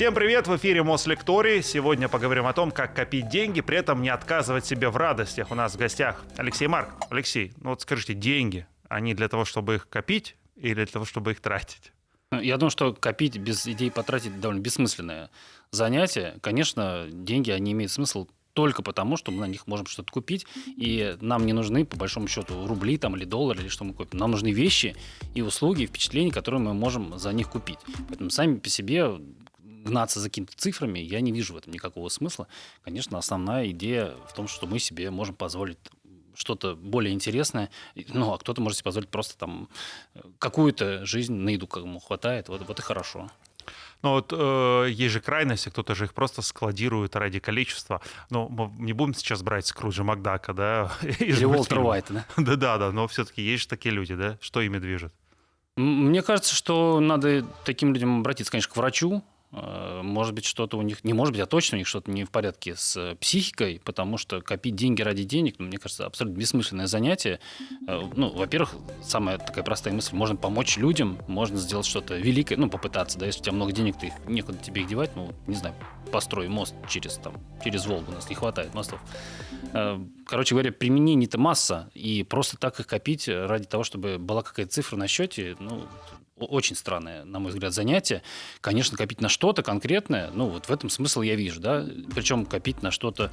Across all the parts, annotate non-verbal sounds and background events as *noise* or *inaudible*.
Всем привет, в эфире Мослекторий. Сегодня поговорим о том, как копить деньги, при этом не отказывать себе в радостях. У нас в гостях Алексей Марк. Алексей, ну вот скажите, деньги, они для того, чтобы их копить или для того, чтобы их тратить? Я думаю, что копить без идей потратить довольно бессмысленное занятие. Конечно, деньги, они имеют смысл только потому, что мы на них можем что-то купить, и нам не нужны, по большому счету, рубли там, или доллары, или что мы купим. Нам нужны вещи и услуги, и впечатления, которые мы можем за них купить. Поэтому сами по себе гнаться за какими-то цифрами, я не вижу в этом никакого смысла. Конечно, основная идея в том, что мы себе можем позволить что-то более интересное, ну, а кто-то может себе позволить просто там какую-то жизнь на еду кому хватает, вот, вот и хорошо. Ну вот э, есть же крайности, кто-то же их просто складирует ради количества. Но мы не будем сейчас брать Скруджа Макдака, да? *laughs* Или Уолтера Уайта, да? *laughs* Да-да-да, но все-таки есть же такие люди, да? Что ими движет? Мне кажется, что надо таким людям обратиться, конечно, к врачу, Э, может быть, что-то у них, не может быть, а точно у них что-то не в порядке с психикой, потому что копить деньги ради денег, ну, мне кажется, абсолютно бессмысленное занятие. Э, ну, во-первых, самая такая простая мысль, можно помочь людям, можно сделать что-то великое, ну, попытаться, да, если у тебя много денег, ты их, некуда тебе их девать, ну, не знаю, построй мост через, там, через Волгу, у нас не хватает мостов. Э, короче говоря, применений-то масса, и просто так их копить ради того, чтобы была какая-то цифра на счете, ну, очень странное, на мой взгляд, занятие. Конечно, копить на что-то конкретное, ну, вот в этом смысл я вижу, да. Причем копить на что-то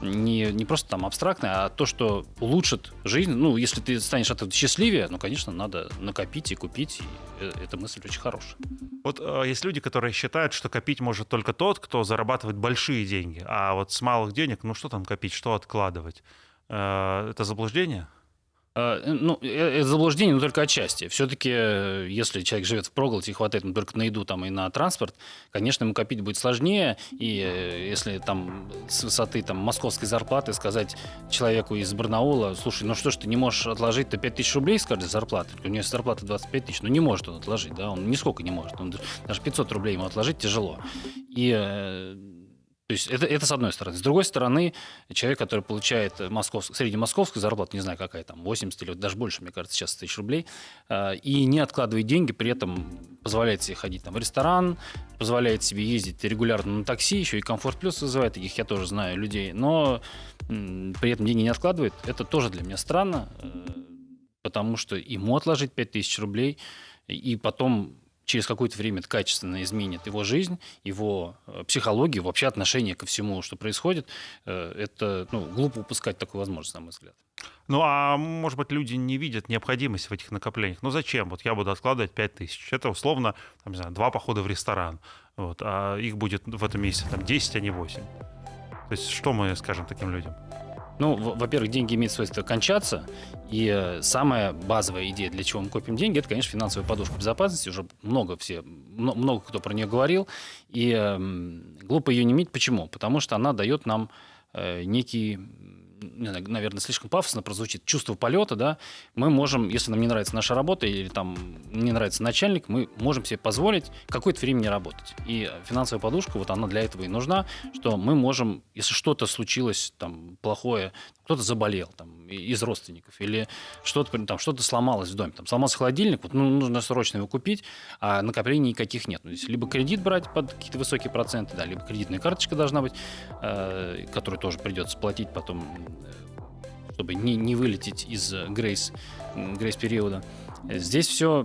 не, не просто там абстрактное, а то, что улучшит жизнь. Ну, если ты станешь от этого счастливее, ну, конечно, надо накопить и купить. И э, эта мысль очень хорошая. Вот э, есть люди, которые считают, что копить может только тот, кто зарабатывает большие деньги. А вот с малых денег, ну, что там копить, что откладывать? Э, это заблуждение? Ну, э, это заблуждение, но только отчасти. Все-таки, э, если человек живет в проголоде и хватает ему только на еду там, и на транспорт, конечно, ему копить будет сложнее. И э, если там с высоты там, московской зарплаты сказать человеку из Барнаула, слушай, ну что ж ты не можешь отложить-то 5 тысяч рублей с каждой зарплаты? У него зарплата 25 тысяч, ну не может он отложить, да, он нисколько не может. Он, даже 500 рублей ему отложить тяжело. И то есть это, это с одной стороны. С другой стороны, человек, который получает московск, среднемосковскую зарплату, не знаю какая там, 80 или даже больше, мне кажется, сейчас тысяч рублей, э, и не откладывает деньги, при этом позволяет себе ходить там, в ресторан, позволяет себе ездить регулярно на такси, еще и комфорт плюс вызывает, таких я тоже знаю людей, но при этом деньги не откладывает, это тоже для меня странно, э, потому что ему отложить 5000 рублей и потом через какое-то время это качественно изменит его жизнь, его э, психологию, вообще отношение ко всему, что происходит, э, это ну, глупо упускать такую возможность, на мой взгляд. Ну, а может быть, люди не видят необходимости в этих накоплениях. Ну, зачем? Вот я буду откладывать 5 тысяч. Это условно, там, не знаю, два похода в ресторан. Вот, а их будет в этом месяце там 10, а не 8. То есть что мы скажем таким людям? Ну, во-первых, деньги имеют свойство кончаться, и э, самая базовая идея, для чего мы копим деньги, это, конечно, финансовая подушка безопасности. Уже много все, много кто про нее говорил, и э, глупо ее не иметь. Почему? Потому что она дает нам э, некий наверное, слишком пафосно прозвучит, чувство полета, да, мы можем, если нам не нравится наша работа или там не нравится начальник, мы можем себе позволить какое-то время не работать. И финансовая подушка, вот она для этого и нужна, что мы можем, если что-то случилось там плохое, кто-то заболел там из родственников или что-то там что-то сломалось в доме, там сломался холодильник, вот ну, нужно срочно его купить, а накоплений никаких нет. То есть либо кредит брать под какие-то высокие проценты, да, либо кредитная карточка должна быть, э, которую тоже придется платить потом чтобы не, не вылететь из грейс, грейс периода. Здесь все,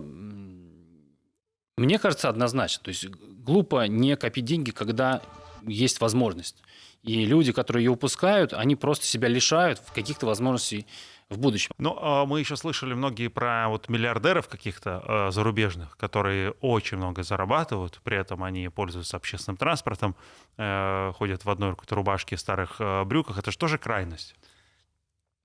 мне кажется, однозначно. То есть глупо не копить деньги, когда есть возможность. И люди, которые ее упускают, они просто себя лишают каких-то возможностей в будущем. Ну, а мы еще слышали многие про вот миллиардеров каких-то э, зарубежных, которые очень много зарабатывают, при этом они пользуются общественным транспортом, э, ходят в одной какой-то рубашке, старых э, брюках. Это же тоже крайность.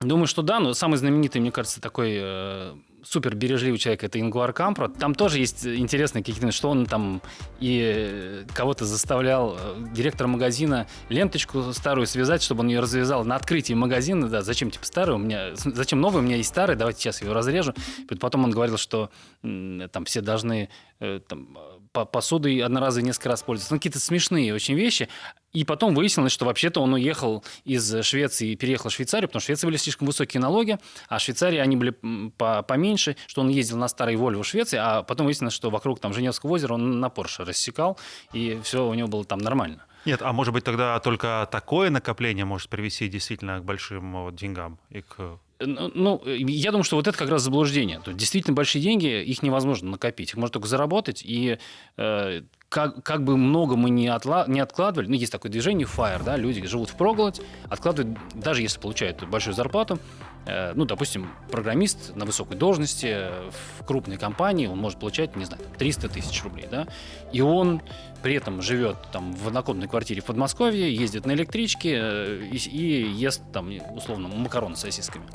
Думаю, что да, но самый знаменитый, мне кажется, такой э, супер бережливый человек это Ингуар Кампро. Там тоже есть интересные какие-то, что он там и э, кого-то заставлял э, директора магазина ленточку старую связать, чтобы он ее развязал на открытии магазина. Да, зачем типа старую? У меня, зачем новый? У меня есть старый, давайте сейчас ее разрежу. Потом он говорил, что там все должны э, там, посудой одноразовой несколько раз пользоваться. Ну, какие-то смешные очень вещи. И потом выяснилось, что вообще-то он уехал из Швеции и переехал в Швейцарию, потому что в Швеции были слишком высокие налоги, а в Швейцарии они были по поменьше, что он ездил на старой Вольво в Швеции, а потом выяснилось, что вокруг там Женевского озера он на Порше рассекал, и все у него было там нормально. Нет, а может быть тогда только такое накопление может привести действительно к большим деньгам и к ну, я думаю, что вот это как раз заблуждение. То есть действительно большие деньги, их невозможно накопить. Их можно только заработать. И э, как, как бы много мы не, отла, не откладывали, ну, есть такое движение FIRE, да, люди живут в проголодь, откладывают, даже если получают большую зарплату, э, ну, допустим, программист на высокой должности э, в крупной компании, он может получать, не знаю, 300 тысяч рублей, да, и он при этом живет там в однокомнатной квартире в Подмосковье, ездит на электричке э, и, и ест там, условно, макароны с сосисками.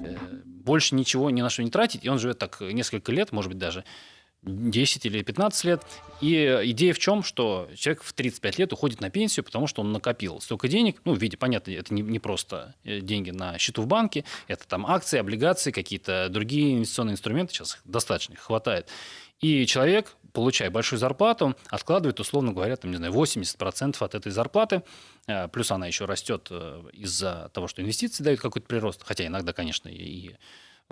Э, больше ничего ни на что не тратить, и он живет так несколько лет, может быть, даже 10 или 15 лет. И идея в чем, что человек в 35 лет уходит на пенсию, потому что он накопил столько денег, ну, в виде, понятно, это не, не просто э, деньги на счету в банке, это там акции, облигации, какие-то другие инвестиционные инструменты, сейчас достаточно их хватает. И человек, получая большую зарплату, откладывает, условно говоря, там, не знаю, 80% от этой зарплаты, э, плюс она еще растет э, из-за того, что инвестиции дают какой-то прирост, хотя иногда, конечно, и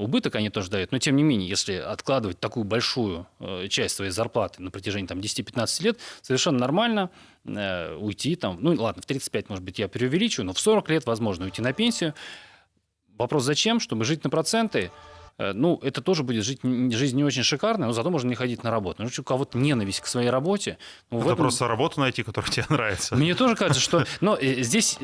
убыток они тоже дают, но тем не менее, если откладывать такую большую э, часть своей зарплаты на протяжении там, 10-15 лет, совершенно нормально э, уйти там, ну ладно, в 35, может быть, я преувеличиваю, но в 40 лет возможно уйти на пенсию. Вопрос зачем? Чтобы жить на проценты, э, ну, это тоже будет жить, жизнь не очень шикарная, но зато можно не ходить на работу. Ну, у кого-то ненависть к своей работе. Ну, это этом... просто работу найти, которая тебе нравится. Мне тоже кажется, что... Но э, здесь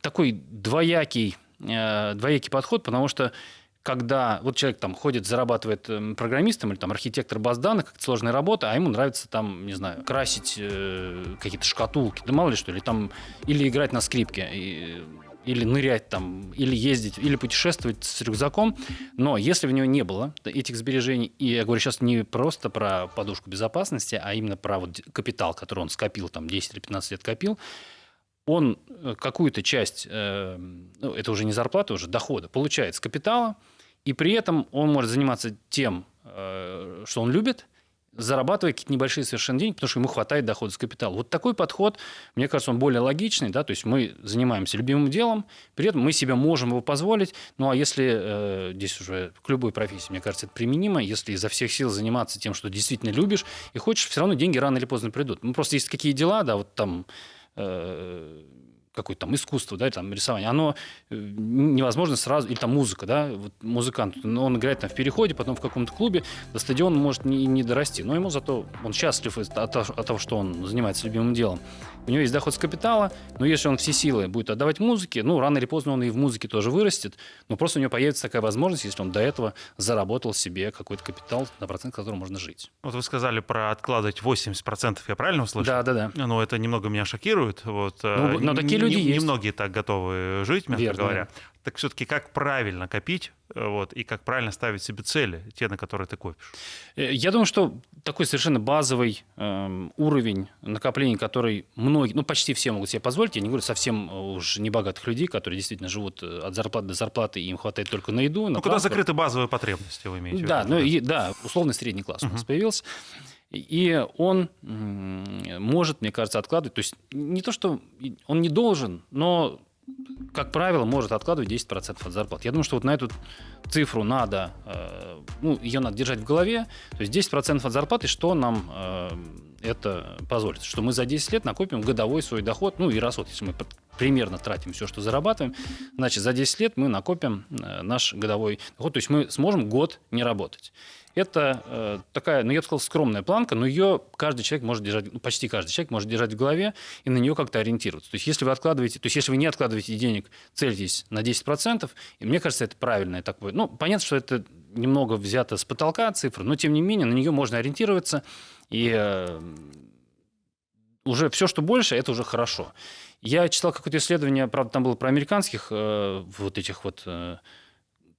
такой двоякий, двоякий подход, потому что когда вот человек там ходит, зарабатывает эм, программистом или там архитектор баз данных, как сложная работа, а ему нравится там, не знаю, красить э, какие-то шкатулки, да мало ли что, или там, или играть на скрипке, и, или нырять там, или ездить, или путешествовать с рюкзаком. Но если в него не было этих сбережений, и я говорю сейчас не просто про подушку безопасности, а именно про вот капитал, который он скопил, там 10 или 15 лет копил, он э, какую-то часть, э, ну, это уже не зарплата, уже дохода, получает с капитала, и при этом он может заниматься тем, э, что он любит, зарабатывая какие-то небольшие совершенно деньги, потому что ему хватает дохода с капитала. Вот такой подход, мне кажется, он более логичный, да, то есть мы занимаемся любимым делом, при этом мы себе можем его позволить, ну а если, э, здесь уже к любой профессии, мне кажется, это применимо, если изо всех сил заниматься тем, что действительно любишь и хочешь, все равно деньги рано или поздно придут. Ну просто есть какие дела, да, вот там Э, какое-то там искусство, да, там рисование, оно э, невозможно сразу, или там музыка, да, вот музыкант, он играет там в переходе, потом в каком-то клубе, до стадиона может не, не дорасти, но ему зато он счастлив от, от того, что он занимается любимым делом. У него есть доход с капитала, но если он все силы будет отдавать музыке, ну, рано или поздно он и в музыке тоже вырастет, но просто у него появится такая возможность, если он до этого заработал себе какой-то капитал, на процент которого можно жить. Вот вы сказали про откладывать 80%, я правильно услышал? Да, да, да. Ну, это немного меня шокирует. Вот, ну, но такие люди не, есть. Немногие так готовы жить, мягко Верно, говоря. Да так все-таки как правильно копить э, вот, и как правильно ставить себе цели, те, на которые ты копишь? Э, я думаю, что такой совершенно базовый э, уровень накопления, который многие, ну почти все могут себе позволить, я не говорю совсем э, уж небогатых людей, которые действительно живут от зарплаты до зарплаты, и им хватает только на еду. На ну, когда закрыты базовые потребности, вы имеете да, в виду? Ну, и, да, условный средний класс uh-huh. у нас появился. И он может, мне кажется, откладывать. То есть не то, что он не должен, но как правило, может откладывать 10% от зарплаты. Я думаю, что вот на эту цифру надо, э, ну, ее надо держать в голове. То есть 10% от зарплаты, что нам э, это позволит? Что мы за 10 лет накопим годовой свой доход, ну и расход, если мы примерно тратим все, что зарабатываем, значит, за 10 лет мы накопим э, наш годовой доход, то есть мы сможем год не работать. Это э, такая, ну я бы сказал, скромная планка, но ее каждый человек может держать, ну, почти каждый человек может держать в голове и на нее как-то ориентироваться. То есть если вы откладываете, то есть если вы не откладываете денег, цельтесь на 10%, и мне кажется, это правильное такое. Ну, понятно, что это немного взято с потолка цифры, но тем не менее на нее можно ориентироваться, и э, уже все, что больше, это уже хорошо. Я читал какое-то исследование, правда, там было про американских э, вот этих вот... Э,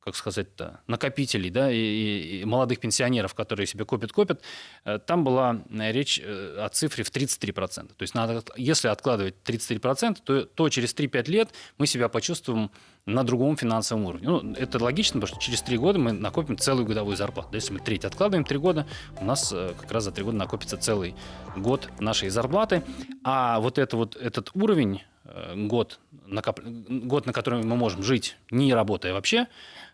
как сказать-то, накопителей, да, и, и- молодых пенсионеров, которые себе копят-копят, э, там была э, речь э, о цифре в 33%. То есть надо, если откладывать 33%, то, то через 3-5 лет мы себя почувствуем на другом финансовом уровне. Ну, это логично, потому что через 3 года мы накопим целую годовую зарплату. Если мы треть откладываем 3 года, у нас как раз за 3 года накопится целый год нашей зарплаты. А вот, это вот этот уровень, год, накоп- год, на который мы можем жить, не работая вообще,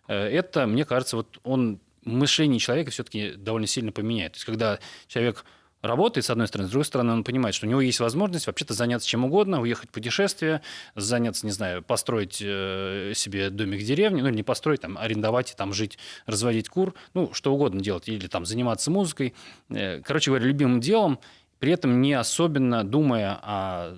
э, это, мне кажется, вот он мышление человека все-таки довольно сильно поменяет. То есть, когда человек работает, с одной стороны, с другой стороны, он понимает, что у него есть возможность вообще-то заняться чем угодно, уехать в путешествие, заняться, не знаю, построить э, себе домик в деревне, ну, или не построить, там, арендовать там жить, разводить кур, ну, что угодно делать, или там заниматься музыкой. Э, Короче говоря, любимым делом, при этом не особенно думая о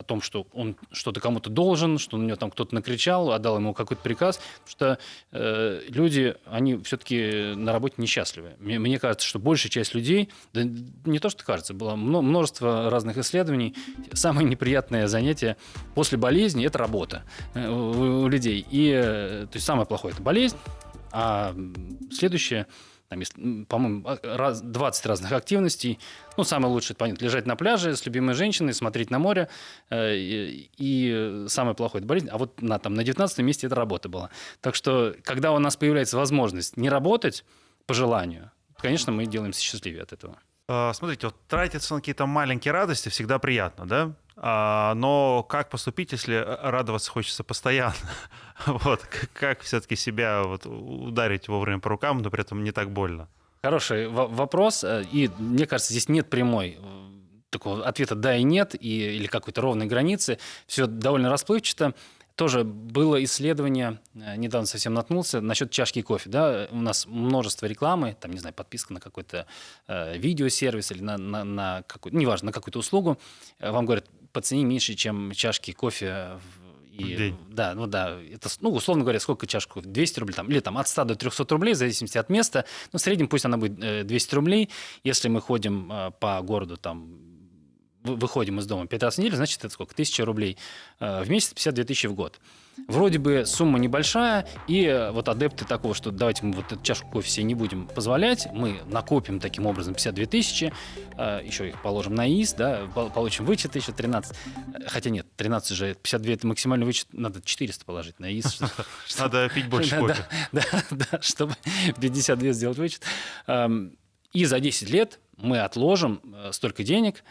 о том, что он что-то кому-то должен, что на него там кто-то накричал, отдал ему какой-то приказ, потому что э, люди, они все-таки на работе несчастливы. Мне, мне кажется, что большая часть людей, да не то, что кажется, было мно- множество разных исследований, самое неприятное занятие после болезни – это работа э, у, у людей. И, э, то есть самое плохое – это болезнь, а следующее там, м, по-моему, а, раз, 20 разных активностей. Ну, самое лучшее, понятно, лежать на пляже с любимой женщиной, смотреть на море. Э, и, и самое плохое – это болезнь. А вот на, там, на 19 месте это работа была. Так что, когда у нас появляется возможность не работать по желанию, конечно, мы делаемся счастливее от этого. А, Смотрите, вот тратиться на какие-то маленькие радости всегда приятно, да? А, Но как поступить, если радоваться хочется постоянно? *laughs* Вот, как все-таки себя вот ударить вовремя по рукам, но при этом не так больно? Хороший во- вопрос. э, И мне кажется, здесь нет прямой э, такого ответа «да» и «нет», и, или какой-то ровной границы. Все довольно расплывчато. Тоже было исследование, э, недавно совсем наткнулся, насчет чашки кофе. Да? У нас множество рекламы, там, не знаю, подписка на какой-то э, видеосервис или на, на, на какую неважно, на какую-то услугу. Э, Вам говорят, по цене меньше, чем чашки кофе в- и, день. да, ну да, это, ну, условно говоря, сколько чашку? 200 рублей, там, или там от 100 до 300 рублей, в зависимости от места. Ну, в среднем пусть она будет э, 200 рублей. Если мы ходим э, по городу, там, выходим из дома 5 раз в неделю, значит, это сколько? 1000 рублей э, в месяц, 52 тысячи в год. Вроде бы сумма небольшая, и э, вот адепты такого, что давайте мы вот эту чашку кофе себе не будем позволять, мы накопим таким образом 52 тысячи, э, еще их положим на ИС, да, пол- получим вычет еще 13. Э, Хотя нет, 13 же, 52 это максимальный вычет, надо 400 положить на ИС. *laughs* Надо пить больше кофе. *laughs* Да, да, чтобы 52 сделать вычет. Эм, И за 10 лет мы отложим столько денег,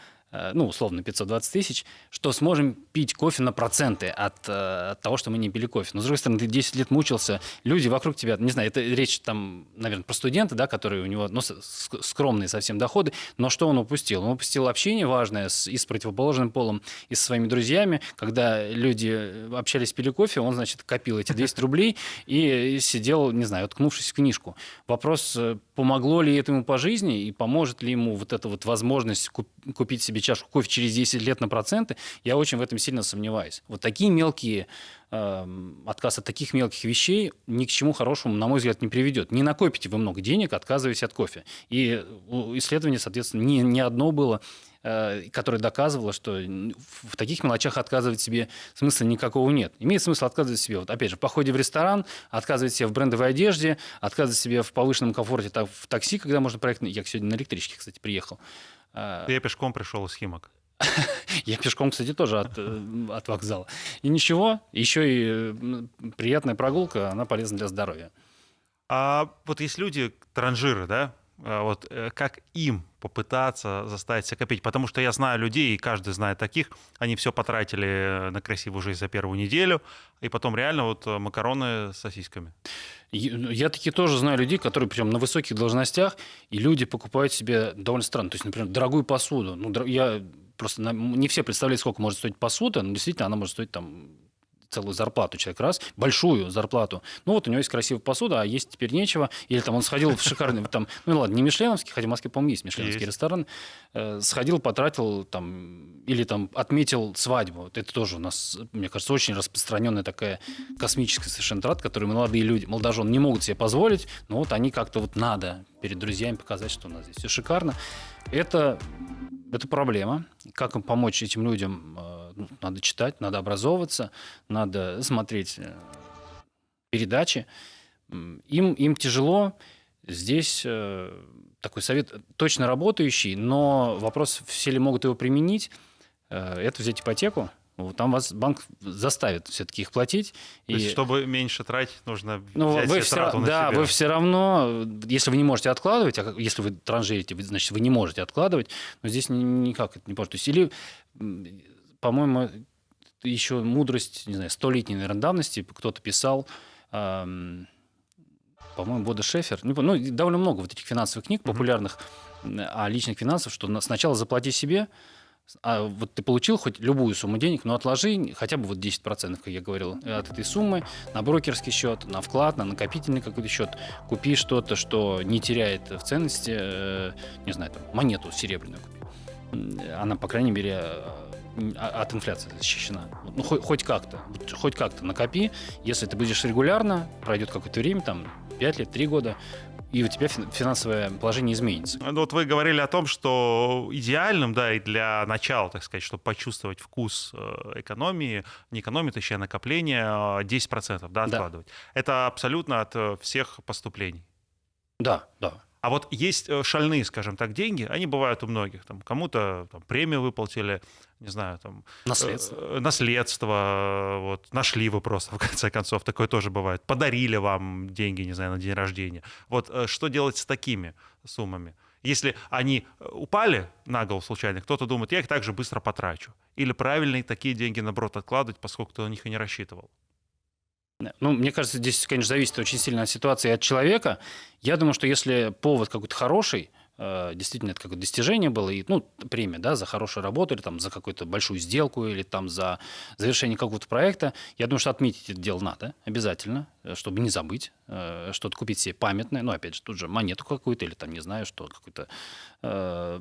ну, условно, 520 тысяч, что сможем пить кофе на проценты от, э, от того, что мы не пили кофе. Но, с другой стороны, ты 10 лет мучился, люди вокруг тебя, не знаю, это речь там, наверное, про студента, да, который у него ну, скромные совсем доходы, но что он упустил? Он упустил общение важное с, и с противоположным полом, и со своими друзьями. Когда люди общались, пили кофе, он, значит, копил эти 200 *laughs* рублей и сидел, не знаю, уткнувшись в книжку. Вопрос, э, помогло ли это ему по жизни и поможет ли ему вот эта вот возможность куп- купить себе чашку кофе через 10 лет на проценты, я очень в этом сильно сомневаюсь. Вот такие мелкие эм, отказ от таких мелких вещей ни к чему хорошему, на мой взгляд, не приведет. Не накопите вы много денег, отказываясь от кофе. И у исследования, соответственно, не, не одно было, э, которое доказывало, что в таких мелочах отказывать себе смысла никакого нет. Имеет смысл отказывать себе, вот опять же, в походе в ресторан, отказывать себе в брендовой одежде, отказывать себе в повышенном комфорте так, в такси, когда можно проехать. Я сегодня на электричке, кстати, приехал. А, Я пешком пришел из Химок. *laughs* я пешком, кстати, тоже от, э, от вокзала. И ничего, еще и приятная прогулка, она полезна для здоровья. А вот есть люди, транжиры, да, а вот э, как им попытаться заставить себя копить? Потому что я знаю людей, и каждый знает таких, они все потратили на красивую жизнь за первую неделю, и потом реально вот э, макароны с сосисками. Я я таки тоже знаю людей, которые прям на высоких должностях, и люди покупают себе довольно странно. То есть, например, дорогую посуду. Ну, я просто не все представляют, сколько может стоить посуда, но действительно она может стоить там целую зарплату человек раз, большую зарплату. Ну вот у него есть красивая посуда, а есть теперь нечего. Или там он сходил в шикарный, там, ну ладно, не мишленовский, хотя в Москве, по-моему, есть мишленовский ресторан. Э, сходил, потратил там, или там отметил свадьбу. Вот Это тоже у нас, мне кажется, очень распространенная такая космическая совершенно трата, которую молодые люди, молодожены не могут себе позволить, но вот они как-то вот надо перед друзьями показать, что у нас здесь все шикарно. Это, это проблема. Как им помочь этим людям? Ну, Надо читать, надо образовываться, надо смотреть э, передачи. им, им тяжело. Здесь э, такой совет точно работающий, но вопрос, все ли могут его применить, э, это взять ипотеку. Там вас банк заставит все-таки их платить. То есть, чтобы меньше тратить, нужно Ну, взять вы все, трату на да, себя. вы все равно, если вы не можете откладывать, а если вы транжирите, значит, вы не можете откладывать, но здесь ни- никак это не может. То есть, или, по-моему, еще мудрость, не знаю, столетней, наверное, давности кто-то писал, ам, по-моему, Бода Шефер, не помню, ну, довольно много вот этих финансовых книг популярных м, о личных финансах, что на- сначала заплати себе, а вот ты получил хоть любую сумму денег, но отложи хотя бы вот 10%, как я говорил, от этой суммы на брокерский счет, на вклад, на накопительный какой-то счет. Купи что-то, что не теряет в ценности, э, не знаю, там, монету серебряную купи. Она, по крайней мере, э, а- от инфляции защищена. Ну, хоть, хоть как-то. Хоть как-то накопи. Если ты будешь регулярно, пройдет какое-то время, там, 5 лет, 3 года, и у тебя фин- финансовое положение изменится. Ну, Вот вы говорили о том, что идеальным, да, и для начала, так сказать, чтобы почувствовать вкус э, экономии, не экономии, точнее, накопления, э, 10%, да, Да. откладывать. Это абсолютно от э, всех поступлений. Да, да. А вот есть шальные, скажем так, деньги, они бывают у многих. Там, кому-то там, премию выплатили, не знаю, там, Наследство. э, наследство, э, вот, нашли вы просто, *laughs* в конце концов, такое тоже бывает. Подарили вам деньги, не знаю, на день рождения. Вот э, что делать с такими суммами? Если они э, упали на голову случайно, кто-то думает, я их также быстро потрачу. Или правильно такие деньги, наоборот, откладывать, поскольку ты на них и не рассчитывал. Ну, мне кажется, здесь, конечно, зависит очень сильно от ситуации и от человека. Я думаю, что если повод какой-то хороший, э, действительно, это какое-то достижение было, и, ну, премия, да, за хорошую работу, или там за какую-то большую сделку, или там за завершение какого-то проекта, я думаю, что отметить это дело надо обязательно, э, чтобы не забыть, э, что-то купить себе памятное, ну, опять же, тут же монету какую-то, или там, не знаю, что, какую-то э,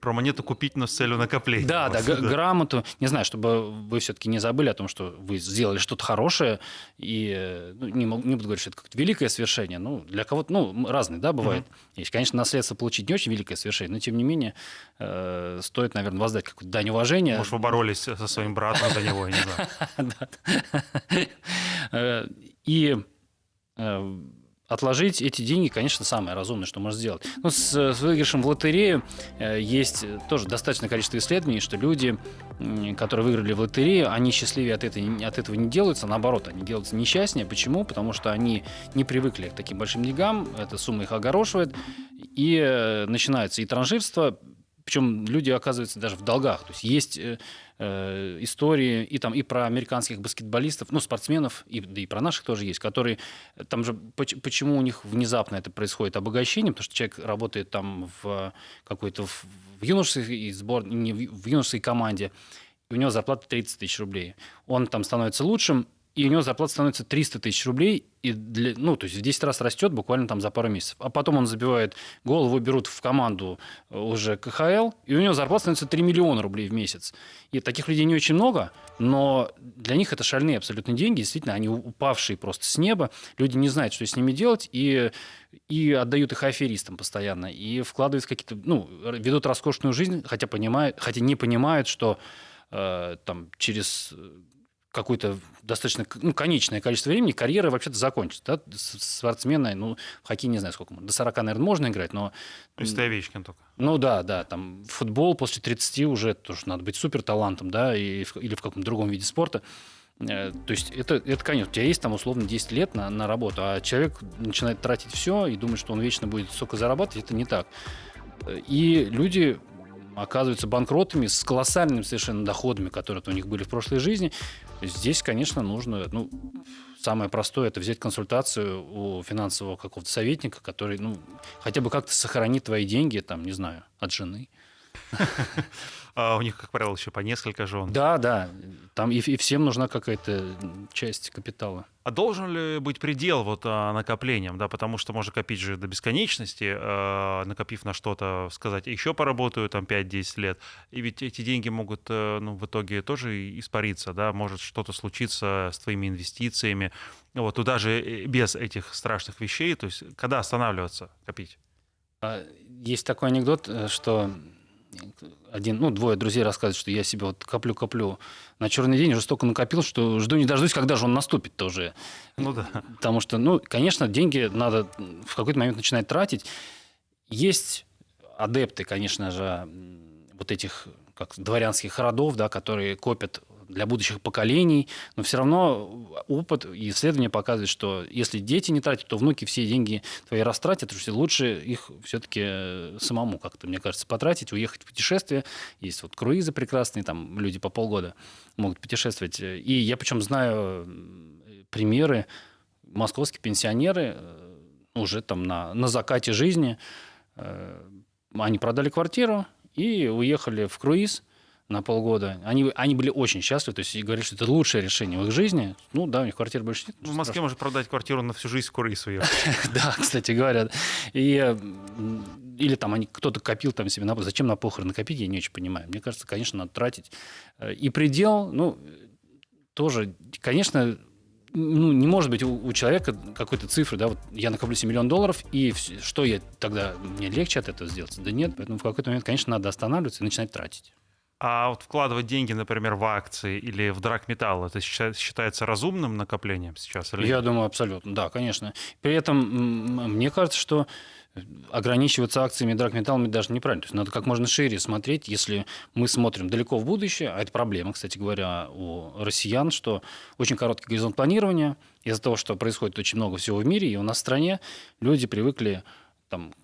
Про монету купить, но с целью накопления. да, да, г- грамоту. Не знаю, чтобы вы все-таки не забыли о том, что вы сделали что-то хорошее. И ну, не, мог- не буду говорить, что это какое-то великое свершение. Ну, для кого-то, ну, разные, да, бывает. Есть, конечно, наследство получить не очень великое свершение, но тем не менее э, стоит, наверное, воздать какую-то дань уважения. Может, вы боролись со своим братом за него, я не знаю. *laughs* Да. Э, И э, отложить эти деньги, конечно, самое разумное, что можно сделать. Ну, с, с выигрышем в лотерею э, есть тоже достаточное количество исследований, что люди, м, которые выиграли в лотерею, они счастливее от, этой, от этого не делаются, наоборот, они делаются несчастнее. Почему? Потому что они не привыкли к таким большим деньгам, эта сумма их огорошивает, и э, начинается и транжирство, причем люди оказываются даже в долгах. То есть есть э, истории и там и про американских баскетболистов, ну спортсменов, и, да и про наших тоже есть, которые там же поч- почему у них внезапно это происходит обогащение, потому что человек работает там в какой-то в, в юношеской сбор, не в, в юношеской команде, и у него зарплата 30 тысяч рублей. Он там становится лучшим, и у него зарплата становится 300 тысяч рублей, и для, ну, то есть в 10 раз растет буквально там за пару месяцев. А потом он забивает гол, его берут в команду э, уже КХЛ, и у него зарплата становится 3 миллиона рублей в месяц. И таких людей не очень много, но для них это шальные абсолютно деньги, действительно, они упавшие просто с неба, люди не знают, что с ними делать, и, и отдают их аферистам постоянно, и вкладывают какие-то, ну, ведут роскошную жизнь, хотя, понимают, хотя не понимают, что э, там через какое-то достаточно ну, конечное количество времени карьера вообще-то закончится. Да? Спортсмены, ну, в хоккей не знаю сколько, до 40, наверное, можно играть, но... Если ты Овечкин только. Ну да, да, там футбол после 30 уже тоже надо быть супер талантом, да, и или в каком-то другом виде спорта. Э, То есть это, это конечно, у тебя есть там условно 10 лет на, на работу, а человек начинает тратить все и думает, что он вечно будет столько зарабатывать, это не так. Э, И люди оказываются банкротами с колоссальными совершенно доходами, которые у них были в прошлой жизни. Здесь, конечно, нужно, ну, самое простое, это взять консультацию у финансового какого-то советника, который, ну, хотя бы как-то сохранит твои деньги, там, не знаю, от жены. *laughs* А у них, как правило, еще по несколько жен. Да, да, там и, и всем нужна какая-то часть капитала. А должен ли быть предел вот а, накоплениям, да, потому что можно копить же до бесконечности, а, накопив на что-то, сказать, еще поработаю там 5-10 лет, и ведь эти деньги могут, э, ну, в итоге тоже испариться, да, может что-то случиться с твоими инвестициями, вот, туда же э, без этих страшных вещей, то есть когда останавливаться копить? А, Есть такой анекдот, э, что один, ну, двое друзей рассказывают, что я себе вот коплю-коплю на черный день, уже столько накопил, что жду не дождусь, когда же он наступит тоже. Ну да. Потому что, ну, конечно, деньги надо в какой-то момент начинать тратить. Есть адепты, конечно же, вот этих как дворянских родов, да, которые копят для будущих поколений, но все равно опыт и исследования показывают, что если дети не тратят, то внуки все деньги твои растратят, то лучше их все-таки самому как-то, мне кажется, потратить, уехать в путешествие. Есть вот круизы прекрасные, там люди по полгода могут путешествовать. И я причем знаю м, примеры, московские пенсионеры э, уже там на, на закате жизни, э, они продали квартиру и уехали в круиз на полгода. Они, они были очень счастливы, то есть говорили, что это лучшее решение в их жизни. Ну да, у них квартиры больше нет. В Москве можно продать квартиру на всю жизнь круиз уехать. *laughs* Да, кстати говоря. И, или там они, кто-то копил там себе на... Зачем на похороны копить, я не очень понимаю. Мне кажется, конечно, надо тратить. Э, И предел, ну, тоже, конечно, ну, не может быть у, у человека какой-то цифры, да, вот я накоплю себе миллион долларов, и вс- что я тогда, мне легче от этого сделать? Да нет, поэтому в какой-то момент, конечно, надо останавливаться и начинать тратить. А вот вкладывать деньги, например, в акции или в драгметалл, это считается- разумным накоплением сейчас? Или Я думаю, абсолютно, да, конечно. При этом мне кажется, что ограничиваться акциями и драгметаллами даже неправильно. То есть надо как можно шире смотреть, если мы смотрим далеко в будущее, а это проблема, кстати говоря, у россиян, что очень короткий горизонт планирования, из-за того, что происходит очень много всего в мире, и у нас в стране люди привыкли, там,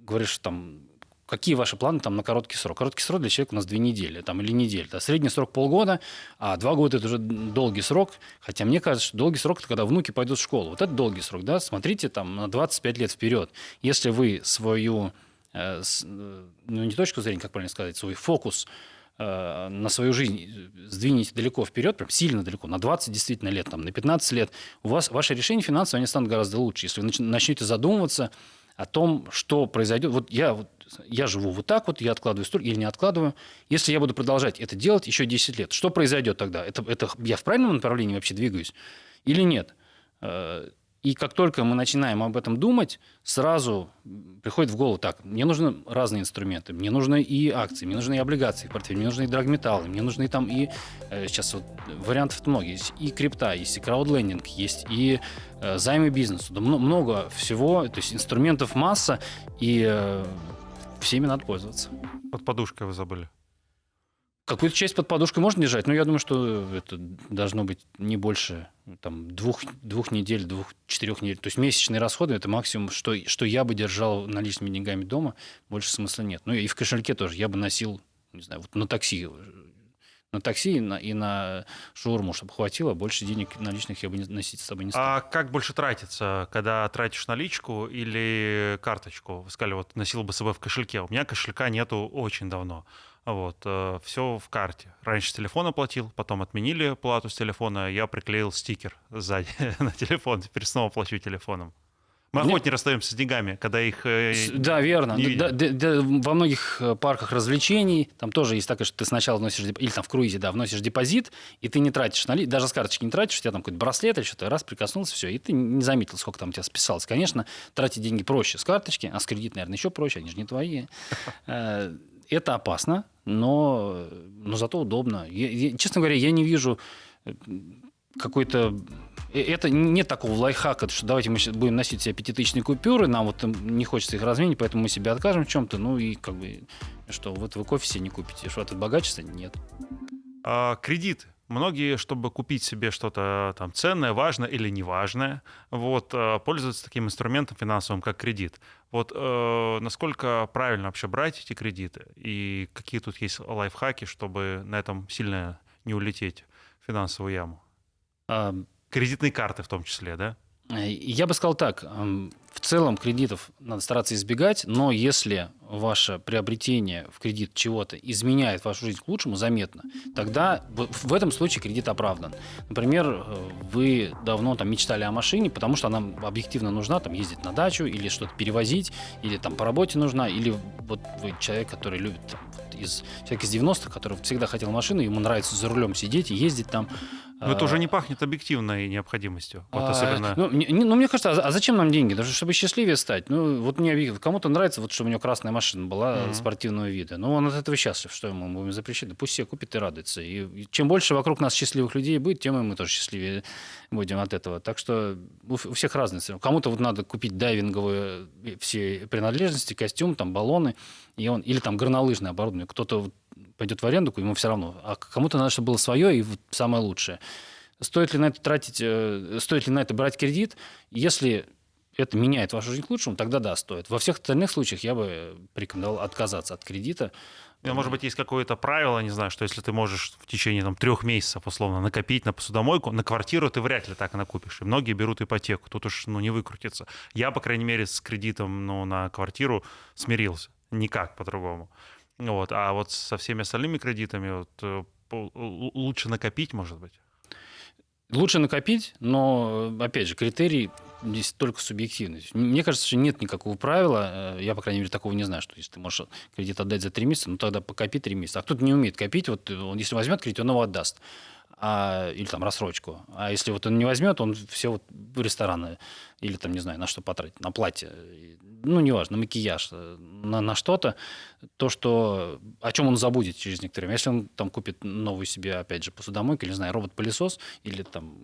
говоришь, там, какие ваши планы там на короткий срок? Короткий срок для человека у нас две недели там, или неделя. Да? Средний срок полгода, а два года – это уже долгий срок. Хотя мне кажется, что долгий срок – это когда внуки пойдут в школу. Вот это долгий срок. Да? Смотрите там на 25 лет вперед. Если вы свою, э, э, ну не точку зрения, как правильно сказать, свой фокус э, на свою жизнь сдвинете далеко вперед, прям сильно далеко, на 20 действительно лет, там, на 15 лет, у вас ваши решения финансовые, они станут гораздо лучше. Если вы нач- начнете задумываться о том, что произойдет. Вот я, вот, я живу вот так вот, я откладываю столько или не откладываю. Если я буду продолжать это делать еще 10 лет, что произойдет тогда? Это, это я в правильном направлении вообще двигаюсь или нет? Э, И как только мы начинаем об этом думать, сразу приходит в голову, так, мне нужны разные инструменты, мне нужны и акции, мне нужны и облигации в портфеле, мне нужны и драгметаллы, мне нужны там и, э, сейчас вот вариантов много, есть и крипта, есть и краудлендинг, есть и э, займы бизнесу, да мно- много всего, то есть инструментов масса, и всеми надо пользоваться. Под подушкой вы забыли. Какую-то часть под подушкой можно держать, но я думаю, что это должно быть не больше там, двух, двух недель, двух-четырех недель. То есть месячные расходы – это максимум, что, что я бы держал наличными деньгами дома, больше смысла нет. Ну и в кошельке тоже я бы носил, не знаю, вот на такси, на такси и на, и на шаурму, чтобы хватило, больше денег наличных я бы не- носить с собой не стал. А как больше тратится, когда тратишь наличку или карточку? Вы сказали, вот носил бы с собой в кошельке. У меня кошелька нету очень давно. Вот, все в карте. Раньше с телефона платил, потом отменили плату с телефона, я приклеил стикер сзади *laughs* на телефон, теперь снова плачу телефоном. Мы Мне- охотнее расстаемся с деньгами, когда их... э, Да, верно. Да, да, да, во многих э, парках развлечений там тоже есть такое, что ты сначала вносишь, или там в круизе, да, вносишь депозит, и ты не тратишь, нали... даже с карточки не тратишь, у тебя там какой-то браслет или что-то, раз прикоснулся, все, и ты не заметил, сколько там у тебя списалось. Конечно, тратить деньги проще с карточки, а с кредит, наверное, еще проще, они же не твои. *laughs* Э, Это опасно, но, но зато удобно. Я- я- честно говоря, я не вижу какой-то... Это нет такого лайфхака, что давайте мы сейчас будем носить себе пятитысячные купюры, нам вот не хочется их разменить, поэтому мы себе откажем в чем-то, ну и как бы, что, вот вы кофе себе не купите, что от богачества? Нет. А, кредиты. Многие, чтобы купить себе что-то там ценное, важное или неважное, вот, э, пользуются таким инструментом финансовым, как кредит. Вот э, насколько правильно вообще брать эти кредиты? И какие тут есть лайфхаки, чтобы на этом сильно не улететь в финансовую яму? А, Кредитные карты в том числе, да? Э, Я бы сказал так, эм, в целом кредитов надо стараться избегать, но если ваше приобретение в кредит чего-то изменяет вашу жизнь к лучшему заметно, тогда в этом случае кредит оправдан. Например, э, вы давно там мечтали о машине, потому что она объективно нужна, там ездить на дачу или что-то перевозить, или там по работе нужна, или вот вы человек, который любит там, из человек из 90-х, который всегда хотел машину, ему нравится за рулем сидеть и ездить там, Но это уже не пахнет объективной необходимостью. Вот а, особенно... ну, не- ну, мне кажется, а, а зачем нам деньги? Даже чтобы счастливее стать. Ну, вот мне кому-то нравится, вот, чтобы у него красная машина была Мгм. спортивного вида. Ну, он от этого счастлив. Что ему мы будем запрещать? Да пусть себе купит и радуется. И, чем больше вокруг нас счастливых людей будет, тем и мы тоже счастливее будем от этого. Так что у, у всех разные. Кому-то вот надо купить дайвинговые э, все принадлежности, костюм, там, баллоны, и он, или там горнолыжное оборудование. Кто-то пойдет в аренду, ему все равно. А кому-то надо, чтобы было свое и самое лучшее. Стоит ли на это тратить, э, стоит ли на это брать кредит? Если это меняет вашу жизнь к лучшему, тогда да, стоит. Во всех остальных случаях я бы порекомендовал отказаться от кредита. Может быть, есть какое-то правило, не знаю, что если ты можешь в течение там, трех месяцев условно накопить на посудомойку, на квартиру ты вряд ли так накупишь. И многие берут ипотеку. Тут уж ну, не выкрутится. Я, по крайней мере, с кредитом ну, на квартиру смирился. Никак по-другому. Вот. А вот со всеми остальными кредитами вот, э, лучше накопить, может быть. Лучше накопить, но, э, опять же, критерий здесь только субъективность. Мне кажется, что нет никакого правила, э, я, по крайней мере, такого не знаю, что если ты можешь кредит отдать за три месяца, ну тогда покопи три месяца. А кто-то не умеет копить, вот он, если возьмет кредит, он его отдаст. А, или там рассрочку. А если вот он не возьмет, он все вот в рестораны или там, не знаю, на что потратить, на платье, ну, неважно, на макияж, э, на, на что-то, то, что, о чем он забудет через некоторое время. Если он там купит новую себе, опять же, посудомойку, или, не знаю, робот-пылесос, или там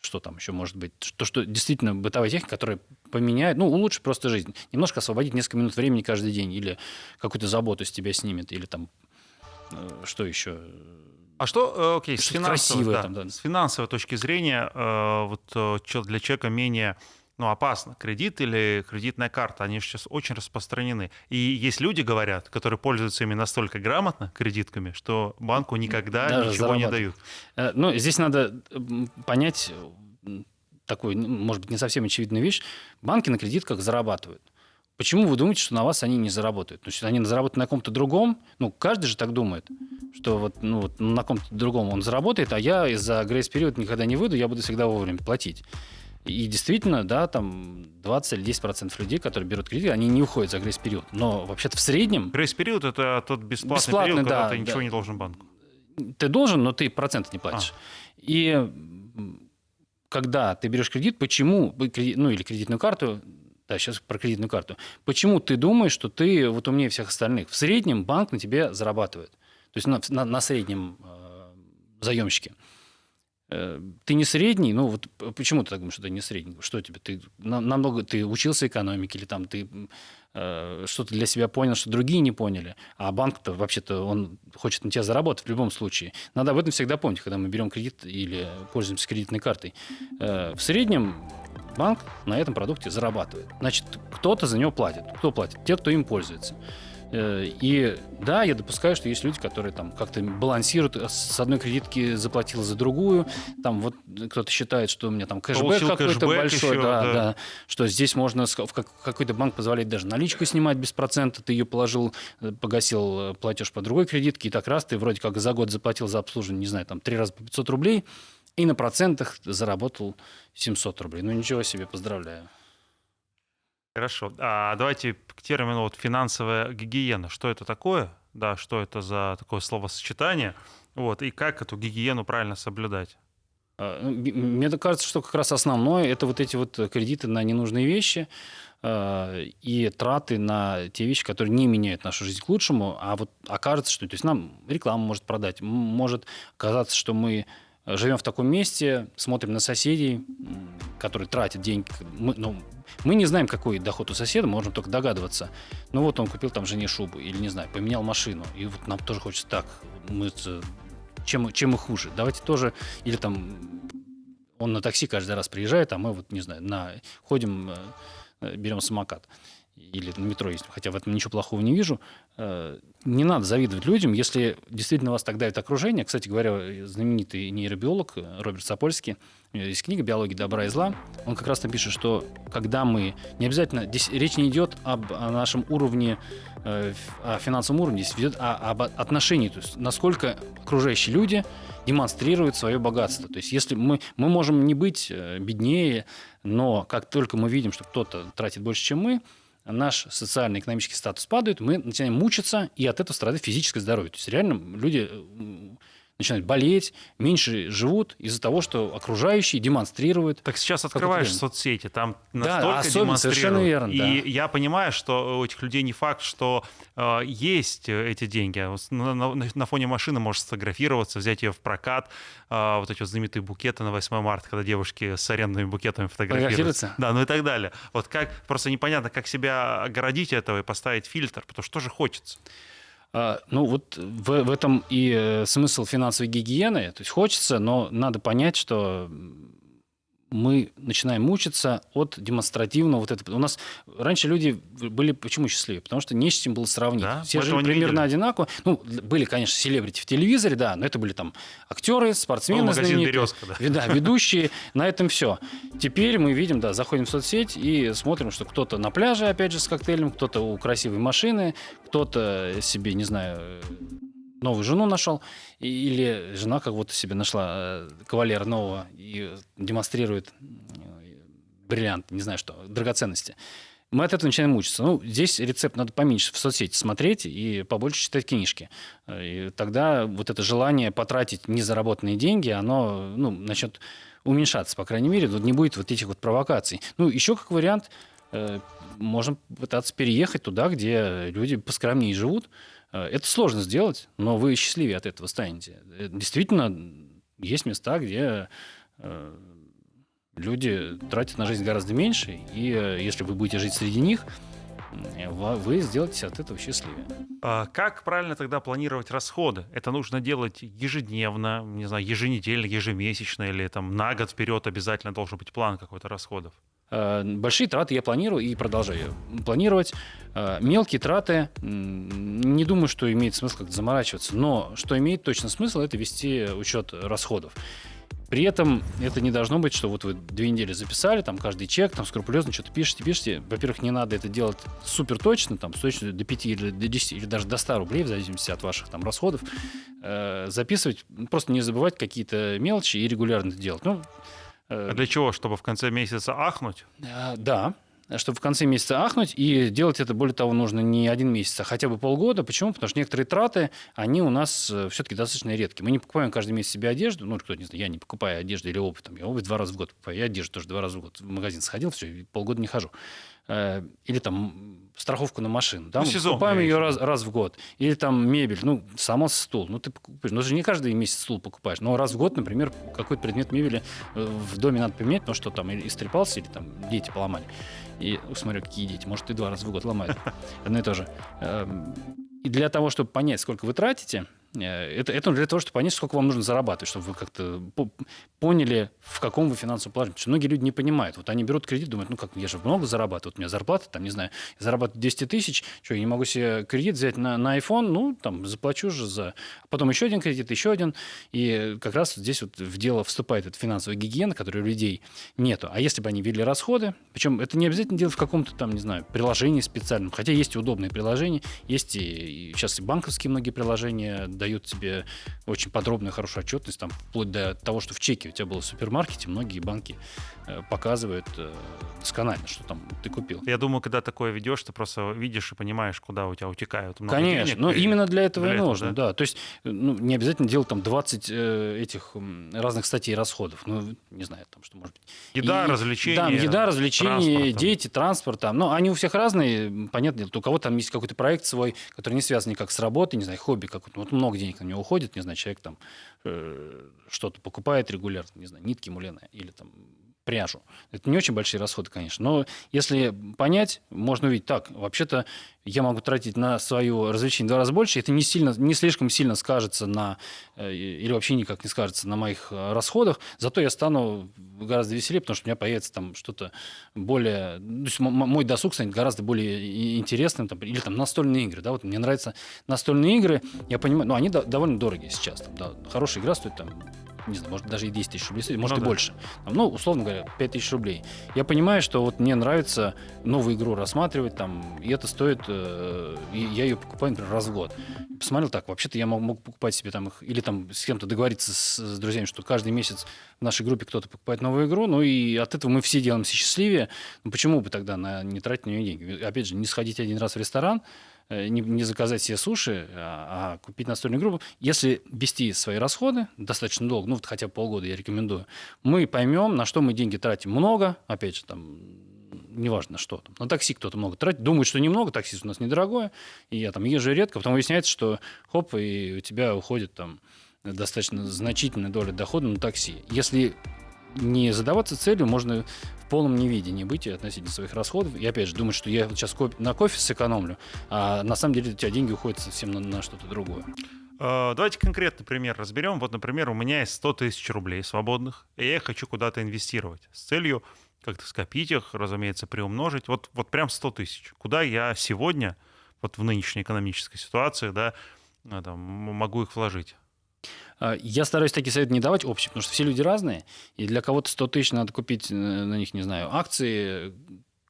что там еще может быть, то, что действительно бытовая техника, которая поменяет, ну, улучшит просто жизнь. Немножко освободить несколько минут времени каждый день, или какую-то заботу с тебя снимет, или там, э, что еще? А что, э, окей, с финансовой, да, там, да. с финансовой точки зрения, э, вот э, для человека менее ну, опасно, кредит или кредитная карта, они сейчас очень распространены. И есть люди, говорят, которые пользуются ими настолько грамотно, кредитками, что банку никогда Даже ничего не дают. Ну, здесь надо понять такую, ну, может быть, не совсем очевидную вещь. Банки на кредитках зарабатывают. Почему вы думаете, что на вас они не заработают? Если они заработают на ком-то другом, ну, каждый же так думает, что вот, ну, вот на ком-то другом он заработает, а я из-за грейс-период никогда не выйду, я буду всегда вовремя платить. И действительно, да, там 20 или 10 процентов людей, которые берут кредит, они не уходят за грейс-период. Но вообще-то в среднем Грейс-период — это тот бесплатный, Бесплатный, период, когда да, ты ничего да. не должен банку. ты должен, но ты процент не платишь. И м, когда ты берешь кредит, почему, ну или кредитную карту, да, сейчас про кредитную карту, почему ты думаешь, что ты вот умнее всех остальных? В среднем банк на тебе зарабатывает. То есть на, на- на среднем э, заемщике. Э, Ты не средний, ну вот почему ты так думаешь, что ты не средний? Что тебе? Ты на- намного ты учился экономике или там ты э, что-то для себя понял, что другие не поняли, а банк-то вообще-то он хочет на тебя заработать в любом случае. Надо об этом всегда помнить, когда мы берем кредит или пользуемся кредитной картой. Э, В среднем банк на этом продукте зарабатывает. Значит, кто-то за него платит. Кто платит? Те, кто им пользуется. Э, И да, я допускаю, что есть люди, которые там как-то балансируют, э, с одной кредитки заплатил за другую, там вот кто-то считает, что у меня там кэшбэк какой-то большой, еще, да, да. да, что здесь можно, в как- какой-то банк позволяет даже наличку снимать без процента, ты ее положил, э, погасил платеж по другой кредитке, и так раз ты вроде как за год заплатил за обслуживание, не знаю, там три раза по 500 рублей, и на процентах заработал 700 рублей. Ну ничего себе, поздравляю. Хорошо. А давайте к термину вот финансовая гигиена. Что это такое? Да, что это за такое словосочетание? Вот, и как эту гигиену правильно соблюдать? А, ну, Мне кажется, что как раз основное это вот эти вот кредиты на ненужные вещи э, и траты на те вещи, которые не меняют нашу жизнь к лучшему, а вот окажется, что то есть нам реклама может продать, может казаться, что мы живем в таком месте, смотрим на соседей, которые тратят деньги. Мы, ну, мы не знаем, какой доход у соседа, можем только догадываться. Ну вот он купил там жене шубу или, не знаю, поменял машину. И вот нам тоже хочется так. Мы, чем, чем мы хуже? Давайте тоже... Или там он на такси каждый раз приезжает, а мы вот, не знаю, на, ходим, э, э, берем самокат. Или на метро ездим, хотя в этом ничего плохого не вижу. Э, Не надо завидовать людям, если действительно вас так давит окружение. Кстати говоря, знаменитый нейробиолог э, Роберт Сапольский, у него есть книга «Биология добра и зла». Он как раз там что когда мы... Не обязательно... Здесь речь не идет об о нашем уровне, э, о финансовом уровне, здесь идет о- об отношении. То есть насколько окружающие люди демонстрируют свое богатство. То есть если мы, мы можем не быть беднее, но как только мы видим, что кто-то тратит больше, чем мы, наш социально-экономический статус падает, мы начинаем мучиться, и от этого страдает физическое здоровье. То есть реально люди, начинают болеть, меньше живут из-за того, что окружающие демонстрируют. Так сейчас открываешь соцсети, там Да, настолько особенно, совершенно верно, И да. я понимаю, что у этих людей не факт, что э, есть э, эти деньги. А На, на- на фоне машины можешь сфотографироваться, взять ее в прокат. э, вот эти вот знаменитые букеты на 8 марта, когда девушки с арендными букетами. Фотографируются? Да, ну и так далее. Вот как, просто непонятно, как себя огородить этого и поставить фильтр, потому что тоже хочется. А, Ну вот в, в этом и э, смысл финансовой гигиены. То есть хочется, но надо понять, что мы начинаем мучиться от демонстративного вот этого. У нас раньше люди были почему счастливее? Потому что не с чем было сравнить. Да? Все жили примерно видели. одинаково. Ну, были, конечно, селебрити в телевизоре, да, но это были там актеры, спортсмены Был магазин. «Березка», да. Да, ведущие, на этом все. Теперь мы видим, да, заходим в соцсеть и смотрим, что кто-то на пляже, опять же, с коктейлем, кто-то у красивой машины, кто-то себе, не знаю, новую жену нашел, или жена как будто себе нашла э, кавалера нового и демонстрирует э, бриллиант, не знаю что, драгоценности. Мы от этого начинаем мучиться. Ну, здесь рецепт надо поменьше в соцсети смотреть и побольше читать книжки. Э, И тогда вот это желание потратить незаработанные деньги, оно ну, начнет уменьшаться, по крайней мере, тут не будет вот этих вот провокаций. Ну, еще как вариант, можно пытаться переехать туда, где люди поскромнее живут. Э, Это сложно сделать, но вы счастливее от этого станете. Э, Действительно, есть места, где э, люди тратят на жизнь гораздо меньше, и если вы будете жить среди них, вы сделаетесь от этого счастливее. А Как правильно тогда планировать расходы? Это нужно делать ежедневно, не знаю, еженедельно, ежемесячно или там на год вперед обязательно должен быть план какой-то расходов? Э, Большие траты я планирую и продолжаю планировать. Э, Мелкие траты, не думаю, что имеет смысл как-то заморачиваться, но что имеет точно смысл, это вести учет расходов. При этом это не должно быть, что вот вы две недели записали, там каждый чек, там скрупулезно что-то пишете, пишете. Во-первых, не надо это делать супер точно, там с точностью до 5 или до 10, или даже до 100 рублей, в зависимости от ваших там расходов. Э, Записывать, просто не забывать какие-то мелочи и регулярно это делать. Ну, А Для чего? Чтобы в конце месяца ахнуть? а, Да, чтобы в конце месяца ахнуть, и делать это, более того, нужно не один месяц, а хотя бы полгода. Почему? Потому что некоторые траты, они у нас все-таки достаточно редкие. Мы не покупаем каждый месяц себе одежду, ну, кто не знает, я не покупаю одежду или обувь, там, я обувь два раза в год покупаю, я одежду тоже два раза в год в магазин сходил, все, полгода не хожу. Э, Или там страховку на машину. Да? Ну, мы сезонная покупаем ее раз, раз в год. Или там мебель, ну, само стул. Ну, ты покупаешь. Ну, же не каждый месяц стул покупаешь. Но раз в год, например, какой-то предмет мебели э, в доме надо поменять, потому что там или истрепался, или там дети поломали. И смотрю, какие дети. Может, и два раза в год ломают. Одно и то же. Эм, И для того, чтобы понять, сколько вы тратите, это, это для того, чтобы понять, сколько вам нужно зарабатывать, чтобы вы как-то по- поняли, в каком вы финансовом положении. Что многие люди не понимают. Вот они берут кредит, думают, ну как, я же много зарабатываю. Вот у меня зарплата, там, не знаю, зарабатываю 200 тысяч, что, я не могу себе кредит взять на, на iPhone? Ну, там, заплачу же за... Потом еще один кредит, еще один. И как раз здесь вот в дело вступает эта финансовая гигиена, которой у людей нету. А если бы они ввели расходы, причем это не обязательно делать в каком-то там, не знаю, приложении специальном, хотя есть и удобные приложения, есть и, и сейчас и банковские многие приложения дают тебе очень подробную, хорошую отчетность, там, вплоть до того, что в чеке у тебя было в супермаркете, многие банки э, показывают э, досконально, что там ты купил. Я думаю, когда такое ведешь, ты просто видишь и понимаешь, куда у тебя утекают много Конечно, денег, но и- именно для этого для и этого, нужно, да. да. То есть э, ну, не обязательно делать там 20 э, этих разных статей расходов. Ну, не знаю, там что может быть. Еда, И- развлечения. Да, еда, развлечения, транспорт, дети, транспорт. Там. Ну, они у всех разные, понятное дело. У кого там есть какой-то проект свой, который не связан никак с работой, не знаю, хобби какое-то. Вот много денег на него уходит, не знаю, человек там э, что-то покупает регулярно, не знаю, нитки мулена или там пряжу. Это не очень большие расходы, конечно. Но если понять, можно увидеть, так, вообще-то я могу тратить на свое развлечение в два раза больше, это не, сильно, не слишком сильно скажется на, э, или вообще никак не скажется на моих э, расходах, зато я стану гораздо веселее, потому что у меня появится там что-то более... То есть мой досуг станет гораздо более интересным, там, или там настольные игры, да, вот мне нравятся настольные игры, я понимаю, ну, они до- довольно дорогие сейчас, там, да, хорошая игра стоит там не знаю, может, даже и 10 тысяч рублей стоит, может, Ну и да. больше. Там, ну, условно говоря, 5 тысяч рублей. Я понимаю, что вот мне нравится новую игру рассматривать, там, и это стоит, я ее покупаю, например, раз в год. Посмотрел так, вообще-то я мог, мог покупать себе там их, или там с кем-то договориться с, с друзьями, что каждый месяц в нашей группе кто-то покупает новую игру, ну и от этого мы все делаемся счастливее. Ну, почему бы тогда на, не тратить на нее деньги? Опять же, не сходить один раз в ресторан, э, не, не заказать себе суши, а, а купить настольную группу. Если вести свои расходы достаточно долго, ну вот хотя бы полгода я рекомендую, мы поймем, на что мы деньги тратим много, опять же, там, неважно что там. На такси кто-то много тратит. Думает, что немного, таксист у нас недорогое, и я там езжу редко, потом выясняется, что хоп, и у тебя уходит там достаточно значительная доля дохода на такси. Если не задаваться целью, можно в полном невидении быть относительно своих расходов. И опять же, думать, что я сейчас на кофе сэкономлю, а на самом деле у тебя деньги уходят совсем на, на что-то другое. А, давайте конкретный пример разберем. Вот, например, у меня есть 100 тысяч рублей свободных, и я хочу куда-то инвестировать с целью как-то скопить их, разумеется, приумножить. Вот, вот прям 100 тысяч. Куда я сегодня, вот в нынешней экономической ситуации, да, там, могу их вложить? А, я стараюсь такие советы не давать общие, потому что все люди разные, и для кого-то 100 тысяч надо купить э, на них, не знаю, акции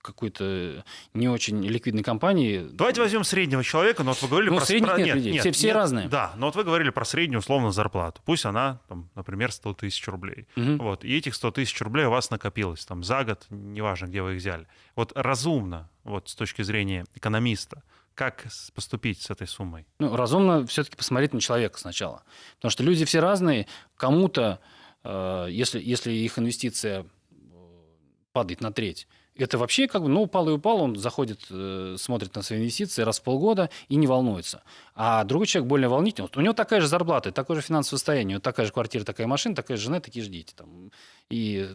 какой-то не очень ликвидной компании. Давайте возьмем среднего человека, но вот вы говорили ну, про... средних про... нет, нет людей, нет, все, все нет, разные. Да, но вот вы говорили про среднюю условно зарплату. Пусть она, там, например, 100 тысяч рублей. Угу. Вот, и этих 100 тысяч рублей у вас накопилось там за год, неважно, где вы их взяли. Вот разумно, вот с точки зрения экономиста, как поступить с этой суммой? Ну, разумно все-таки посмотреть на человека сначала. Потому что люди все разные. Кому-то, э, если, если их инвестиция э, падает на треть, это вообще как бы, ну, упал и упал, он заходит, э, смотрит на свои инвестиции раз в полгода и не волнуется. А другой человек более волнительный. У него такая же зарплата, такое же финансовое состояние, такая же квартира, такая машина, такая же жена, такие же дети. Там. И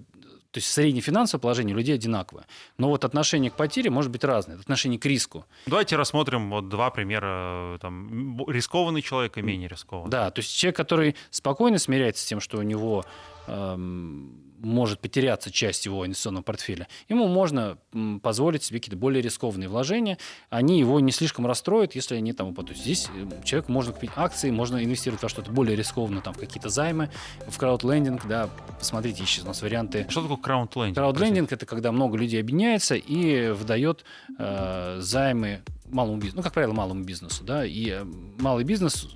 то есть среднее финансовое положение у людей одинаковое. Но вот отношение к потере может быть разное, отношение к риску. Давайте рассмотрим вот два примера. Там, рискованный человек и менее рискованный. Да, то есть человек, который спокойно смиряется с тем, что у него эм, может потеряться часть его инвестиционного портфеля, ему можно позволить себе какие-то более рискованные вложения. Они его не слишком расстроят, если они там упадут. Здесь э, человек можно купить акции, можно инвестировать во что-то более рискованное, там, в какие-то займы, в краудлендинг, да, посмотрите, есть у нас варианты. Что такое краудлендинг? Краудлендинг – это когда много людей объединяется и выдает э, займы малому бизнесу, ну, как правило, малому бизнесу, да, и э, малый бизнес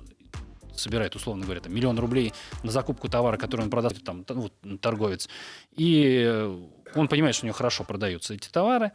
собирает, условно говоря, там, миллион рублей на закупку товара, который он продаст, там, вот, торговец, и э, он понимает, что у него хорошо продаются эти товары,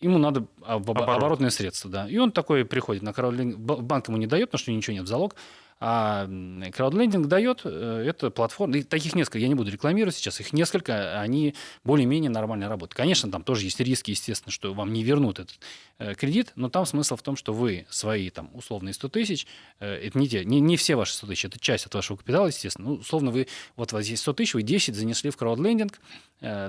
ему надо об, Оборот. оборотное средство, да. И он такой приходит на краудлинг, банк ему не дает, потому что ничего нет в залог, а краудлендинг дает, э, это платформа, таких несколько, я не буду рекламировать сейчас, их несколько, они более-менее нормально работают. Конечно, там тоже есть риски, естественно, что вам не вернут этот э, кредит, но там смысл в том, что вы свои там условные 100 тысяч, э, это не, те, не, не все ваши 100 тысяч, это часть от вашего капитала, естественно. Ну, условно, вы, вот у вас есть 100 тысяч, вы 10 занесли в краудлендинг,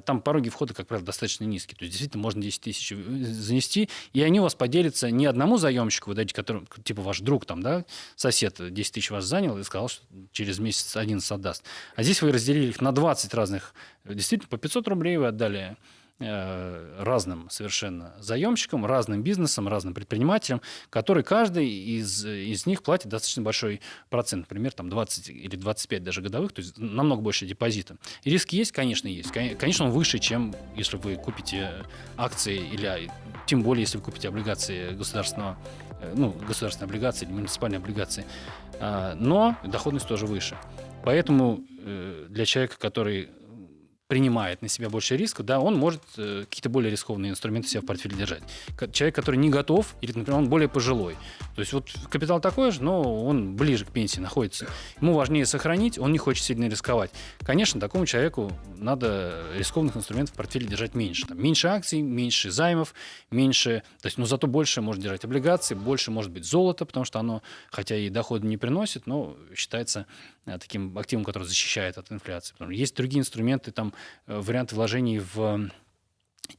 там пороги входа, как правило, достаточно низкие. То есть, действительно, можно 10 тысяч занести, и они у вас поделятся не одному заемщику, вы дадите, который, типа ваш друг, там, да, сосед 10 тысяч вас занял и сказал, что через месяц 11 отдаст. А здесь вы разделили их на 20 разных, действительно, по 500 рублей вы отдали э, разным совершенно заемщикам, разным бизнесам, разным предпринимателям, которые каждый из, из них платит достаточно большой процент, например, там 20 или 25 даже годовых, то есть намного больше депозита. И риски есть, конечно, есть. Конечно, он выше, чем если вы купите акции или а, тем более, если вы купите облигации государственного ну, государственные облигации или муниципальные облигации, а, но доходность тоже выше. Поэтому э, для человека, который принимает на себя больше риска, да, он может э, какие-то более рискованные инструменты себя в портфеле держать. Человек, который не готов, или, например, он более пожилой. То есть вот капитал такой же, но он ближе к пенсии находится. Ему важнее сохранить, он не хочет сильно рисковать. Конечно, такому человеку надо рискованных инструментов в портфеле держать меньше. Там, меньше акций, меньше займов, меньше... То есть, но зато больше может держать облигации, больше может быть золото, потому что оно, хотя и дохода не приносит, но считается э, таким активом, который защищает от инфляции. Есть другие инструменты, там, варианты вложений в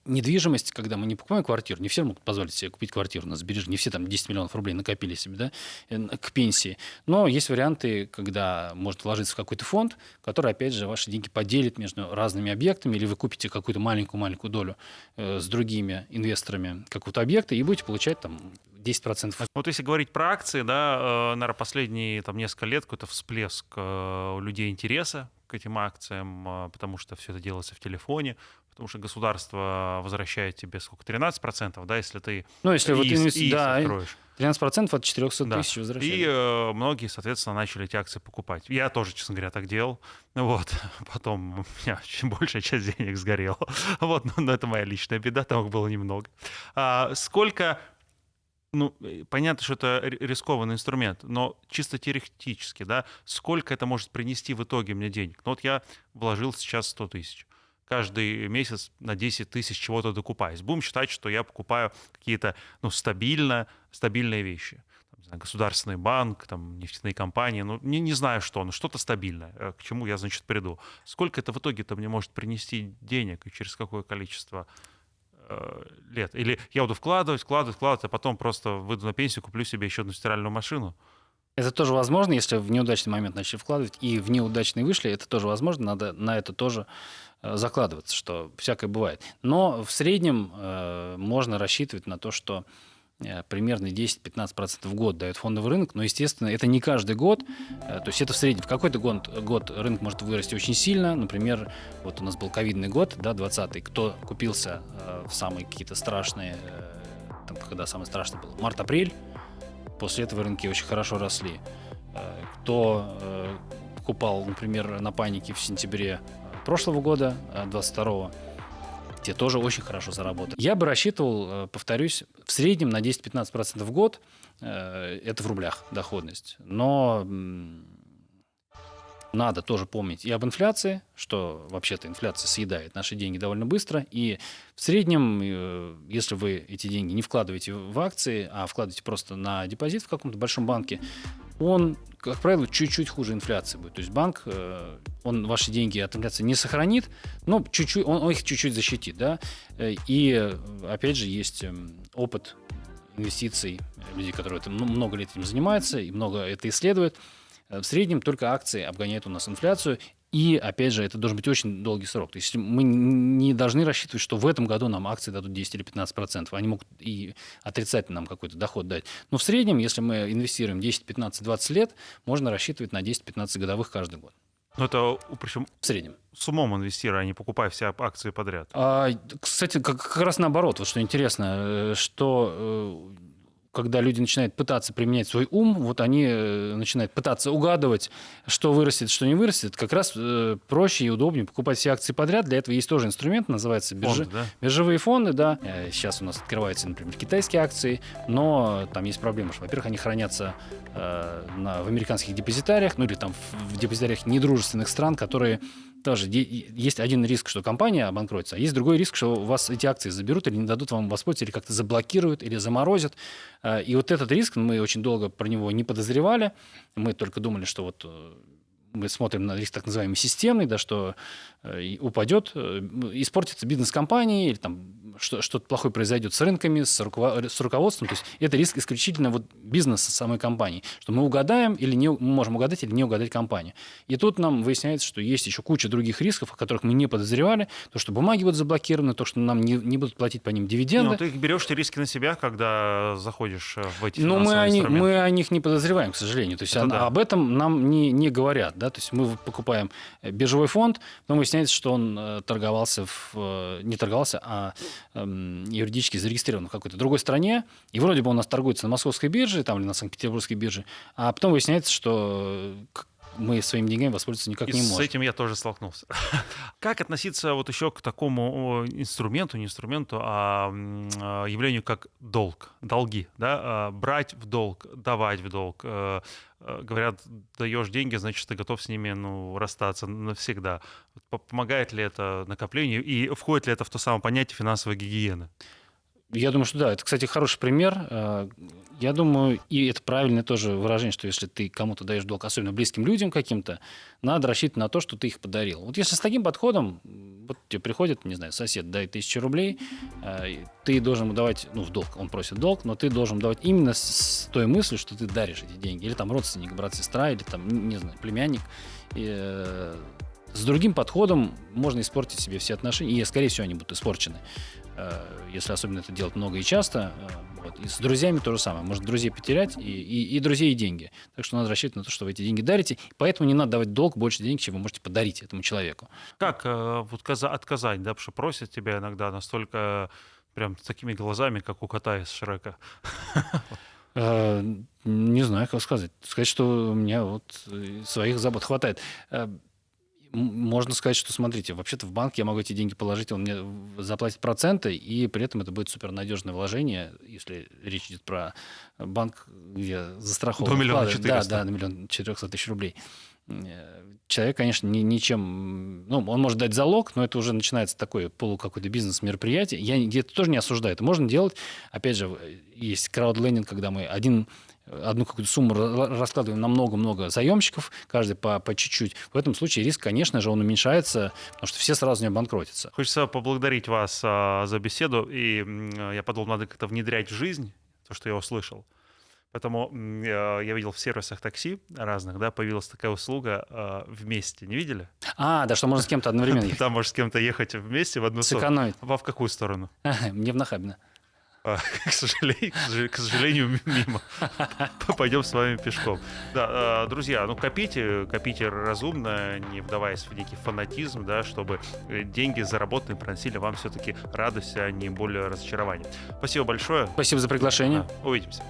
недвижимость, когда мы не покупаем квартиру, не все могут позволить себе купить квартиру на сбережение, не все там 10 миллионов рублей накопили себе да, э, к пенсии. Но есть варианты, когда может вложиться в какой-то фонд, который, опять же, ваши деньги поделит между разными объектами, или вы купите какую-то маленькую-маленькую долю э, с другими инвесторами какого-то объекта и будете получать там 10%. Вот если говорить про акции, да, э, наверное, последние там, несколько лет какой-то всплеск э, у людей интереса к этим акциям, э, потому что все это делается в телефоне, потому что государство возвращает тебе сколько, 13%, да, если ты ну, если ИИС, вот инвести... ИИС да, откроешь. 13% от 400 да. тысяч возвращают. И э, многие, соответственно, начали эти акции покупать. Я тоже, честно говоря, так делал. Вот. *laughs* Потом у меня очень *laughs* большая часть денег сгорела. *laughs* Вот, но, но это моя личная беда, там их было немного. А, сколько Ну, э, понятно, что это ри- рискованный инструмент, но чисто теоретически, да, сколько это может принести в итоге мне денег? Ну, вот я вложил сейчас 100 тысяч. Каждый месяц на 10 тысяч чего-то докупаюсь. Будем считать, что я покупаю какие-то, ну, стабильно, стабильные вещи. Там, знаю, государственный банк, там, нефтяные компании, ну, не, не знаю что, но что-то стабильное, э, к чему я, значит, приду. Сколько это в итоге-то мне может принести денег и через какое количество лет. Или я буду вкладывать, вкладывать, вкладывать, а потом просто выйду на пенсию, куплю себе еще одну стиральную машину. Это тоже возможно, если в неудачный момент начали вкладывать, и в неудачный вышли, это тоже возможно, надо на это тоже э, закладываться, что всякое бывает. Но в среднем э, можно рассчитывать на то, что э, примерно 10-15% в год дает фондовый рынок, но, естественно, это не каждый год, э, то есть это в среднем. В какой-то год, год рынок может вырасти очень сильно, например, вот у нас был ковидный год, да, 20-й, кто купился э, в самые какие-то страшные, э, там, когда самое страшное было, март-апрель, после этого рынки очень хорошо росли. Э, Кто э, покупал, например, на панике в сентябре э, прошлого года, 22 те тоже очень хорошо заработали. Я бы рассчитывал, э, повторюсь, в среднем на 10-15% в год. Э, Это в рублях доходность. Но надо тоже помнить и об инфляции, что вообще-то инфляция съедает наши деньги довольно быстро. И в среднем, э, если вы эти деньги не вкладываете в акции, а вкладываете просто на депозит в каком-то большом банке, он, как правило, чуть-чуть хуже инфляции будет. То есть банк, э, он ваши деньги от инфляции не сохранит, но чуть-чуть, он, он их чуть-чуть защитит. Да? Э, И, э, опять же, есть эм, опыт инвестиций, людей, которые это, ну, много лет этим занимаются и много это исследуют. В среднем только акции обгоняют у нас инфляцию. И, опять же, это должен быть очень долгий срок. То есть мы не должны рассчитывать, что в этом году нам акции дадут 10 или 15 процентов. Они могут и отрицательно нам какой-то доход дать. Но в среднем, если мы инвестируем 10, 15, 20 лет, можно рассчитывать на 10-15 годовых каждый год. Но это, причем, В среднем. с умом инвестируя, а не покупая все акции подряд. А, кстати, как, как раз наоборот, вот что интересно, э, что э, когда люди начинают пытаться применять свой ум, вот они э, начинают пытаться угадывать, что вырастет, что не вырастет, как раз э, проще и удобнее покупать все акции подряд. Для этого есть тоже инструмент, называется биржи, Фонды, да? биржевые фонды, да. Э, Сейчас у нас открываются, например, китайские акции, но там есть проблема, что, во-первых, они хранятся на, в американских депозитариях, ну или там в депозитариях недружественных стран, которые тоже есть один риск, что компания обанкротится, а есть другой риск, что у вас эти акции заберут или не дадут вам воспользоваться, или как-то заблокируют, или заморозят. Э, И вот этот риск, мы очень долго про него не подозревали, мы только думали, что вот э, мы смотрим на риск так называемый системный, да, что э, упадет, э, испортится бизнес компании, или там что- что-то плохое произойдет с рынками, с, руководством. То есть это риск исключительно вот бизнеса самой компании, что мы угадаем или не, мы можем угадать или не угадать компанию. И тут нам выясняется, что есть еще куча других рисков, о которых мы не подозревали, то, что бумаги будут заблокированы, то, что нам не, не будут платить по ним дивиденды. ну, ты берешь эти риски на себя, когда заходишь э, в эти Но мы о, них, мы о них не подозреваем, к сожалению. То есть Это он- да. об этом нам не, не говорят. Да? То есть мы покупаем э, биржевой фонд, потом выясняется, что он э, торговался, в, э, не торговался, а эм, юридически зарегистрирован в какой-то другой стране. И вроде бы у нас торгуется на московской бирже там, или на Санкт-Петербургской бирже. А потом выясняется, что мы своими деньгами воспользоваться никак И не с можем. этим я тоже столкнулся. *laughs* Как относиться вот еще к такому инструменту, не инструменту, а а, явлению как долг, долги, да, А, брать в долг, давать в долг. Э, э, Говорят, даешь деньги, значит, ты готов с ними, ну, расстаться навсегда. Помогает ли это накоплению и входит ли это в то самое понятие финансовой гигиены? Я думаю, что да. Это, кстати, хороший пример. Я думаю, и это правильное тоже выражение, что если ты кому-то даешь долг, особенно близким людям каким-то, надо рассчитывать на то, что ты их подарил. Вот если с таким подходом, вот тебе приходит, не знаю, сосед, дай тысячу рублей, э, ты должен ему давать, ну, в долг, он просит долг, но ты должен давать именно с- той мыслью, что ты даришь эти деньги. Или там родственник, брат, сестра, или там, не знаю, племянник. И, э, с другим подходом можно испортить себе все отношения, и, скорее всего, они будут испорчены если особенно это делать много и часто. э, Вот. И с друзьями то же самое. Можно друзей потерять, и, и, и друзей, и деньги. Так что надо рассчитывать на то, что вы эти деньги дарите. Поэтому не надо давать долг больше денег, чем вы можете подарить этому человеку. Как э, вот каза- отказать, да, потому что просят тебя иногда настолько прям с такими глазами, как у кота из Шрека. *laughs* Э, Не знаю, как сказать. Сказать, что у меня вот э, своих забот хватает. Можно сказать, что смотрите, вообще-то в банк я могу эти деньги положить, он мне заплатит проценты, и при этом это будет супернадежное вложение, если речь идет про банк, где застрахован. До миллиона вклады. четыреста. Да, да, до миллиона четырехсот тысяч рублей. Э, Человек, конечно, ни, ничем... Ну, он может дать залог, но это уже начинается такое полу какое-то бизнес-мероприятие. Я где-то тоже не осуждаю. Это можно делать. Опять же, есть краудлендинг, когда мы один одну какую-то сумму ра- раскладываем на много-много заемщиков, каждый по, по чуть-чуть. В этом случае риск, конечно же, он уменьшается, потому что все сразу не обанкротятся. Хочется поблагодарить вас а, за беседу, и м, я подумал, надо как-то внедрять в жизнь то, что я услышал. Поэтому я видел в сервисах такси разных, да, появилась такая услуга а, вместе. Не видели? А, да, что можно с кем-то одновременно *laughs* ехать. Там можешь с кем-то ехать вместе в одну сторону. Сэкономить. А в какую сторону? *laughs* Мне в Нахабино. А, *laughs* К сожалению, к сожалению, мимо. Пойдем с вами пешком. Да, а, друзья, ну копите, копите разумно, не вдаваясь в некий фанатизм, да, чтобы э, деньги заработанные приносили вам все-таки радость, а не более разочарование. Спасибо большое. Спасибо за приглашение. Да, Увидимся.